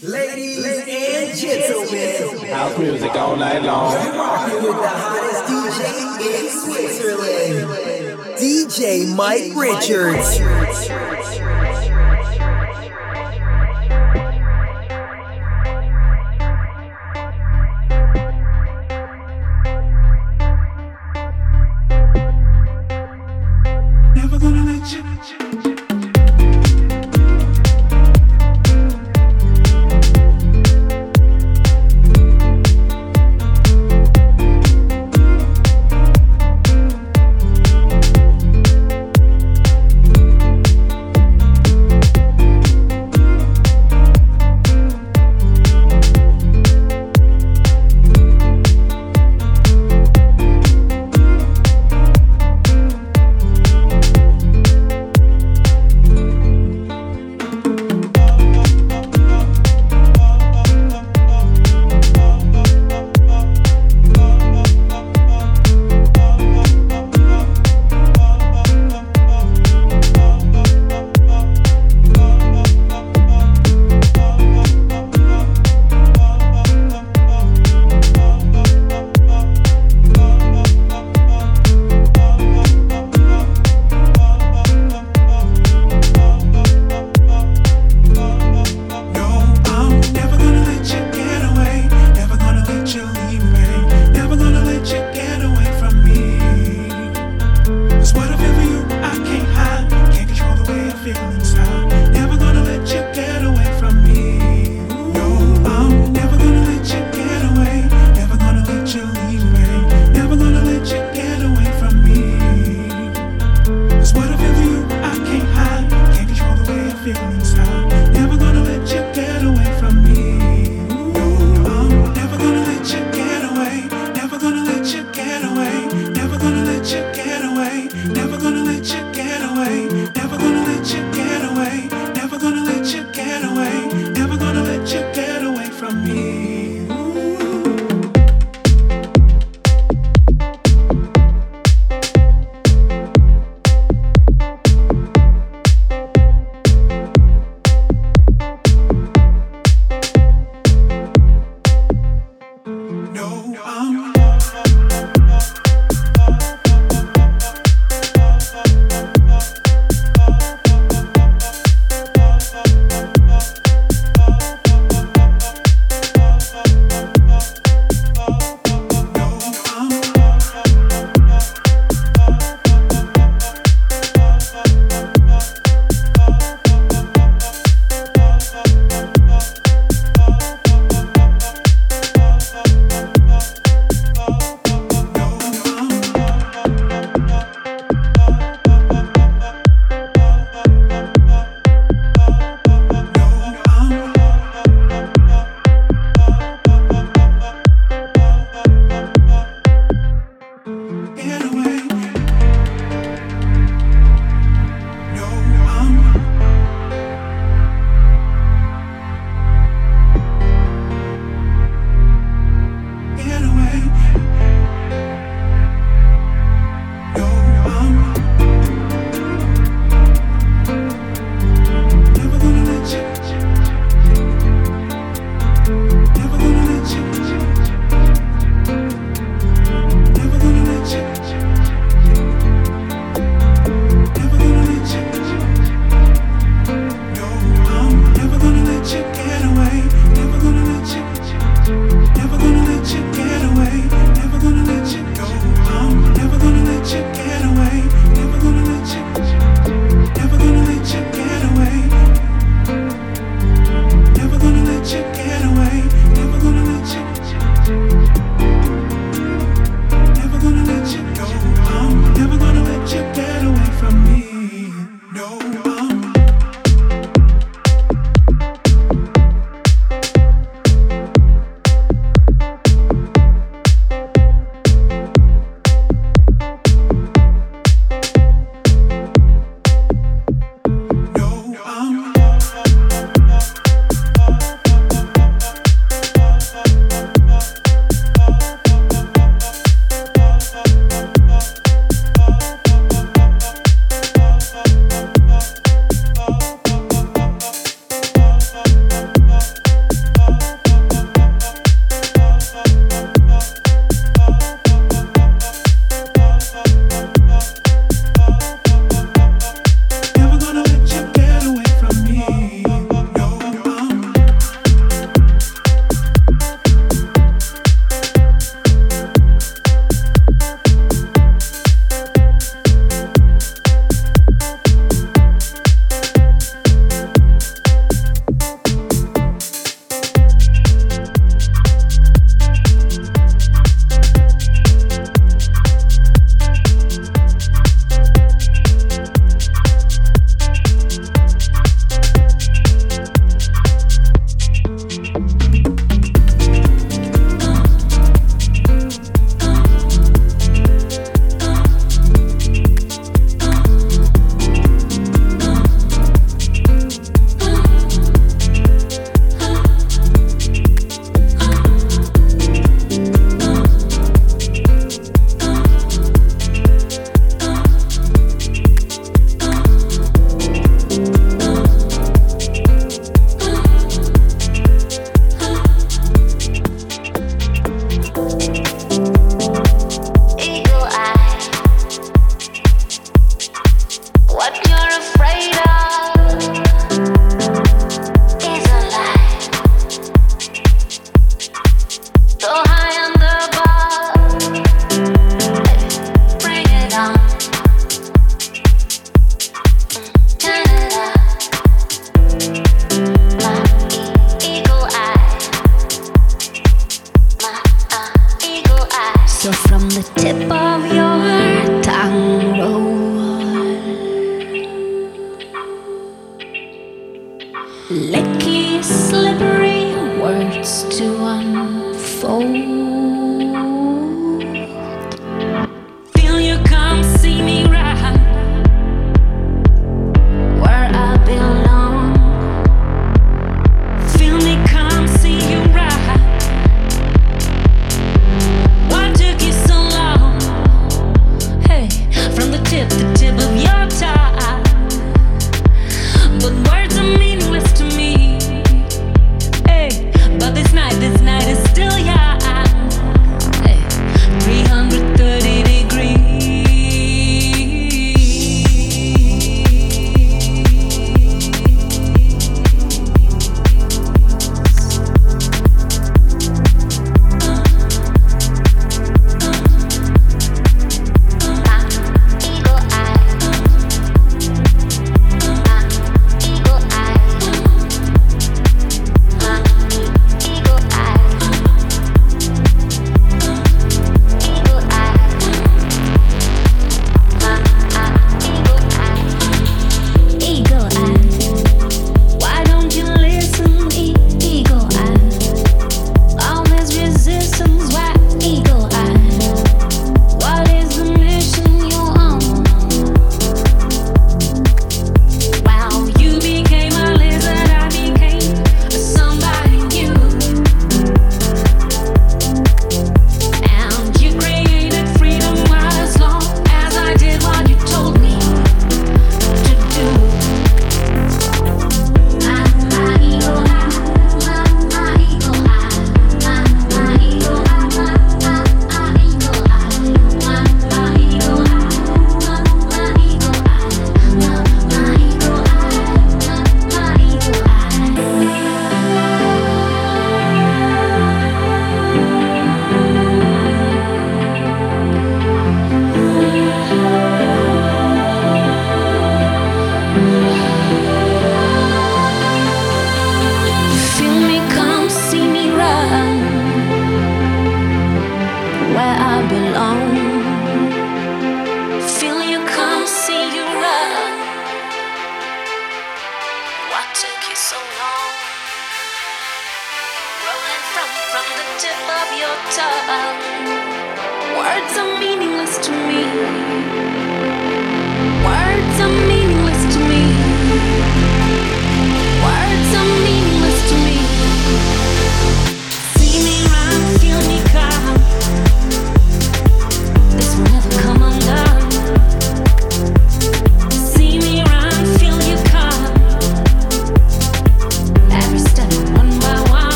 Ladies, and gentlemen, house music all night long. You're rocking with the hottest DJ in Switzerland, DJ Mike Richards. Mike Richards.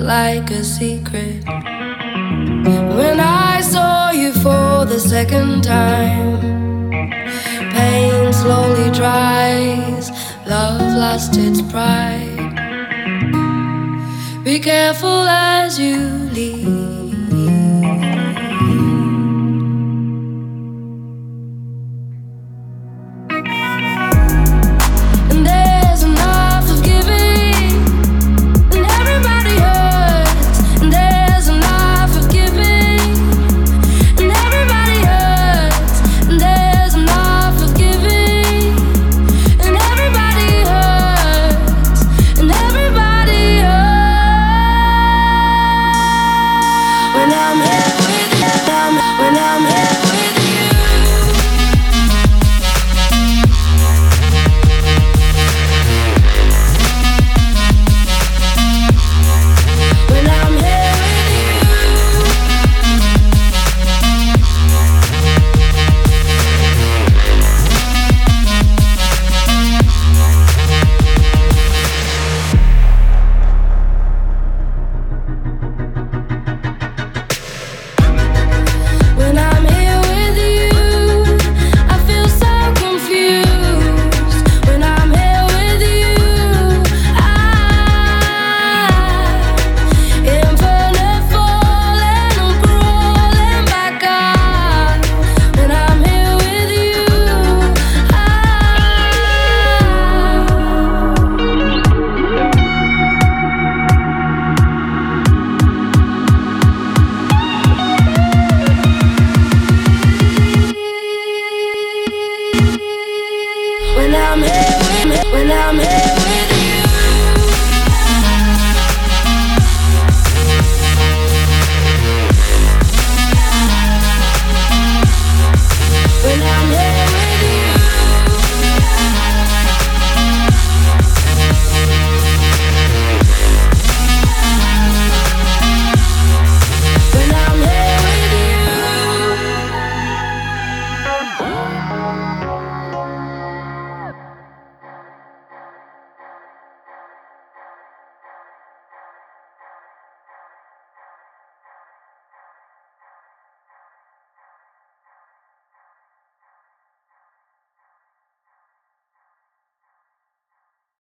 Like a secret. When I saw you for the second time, pain slowly dries, love lost its pride. Be careful as you leave.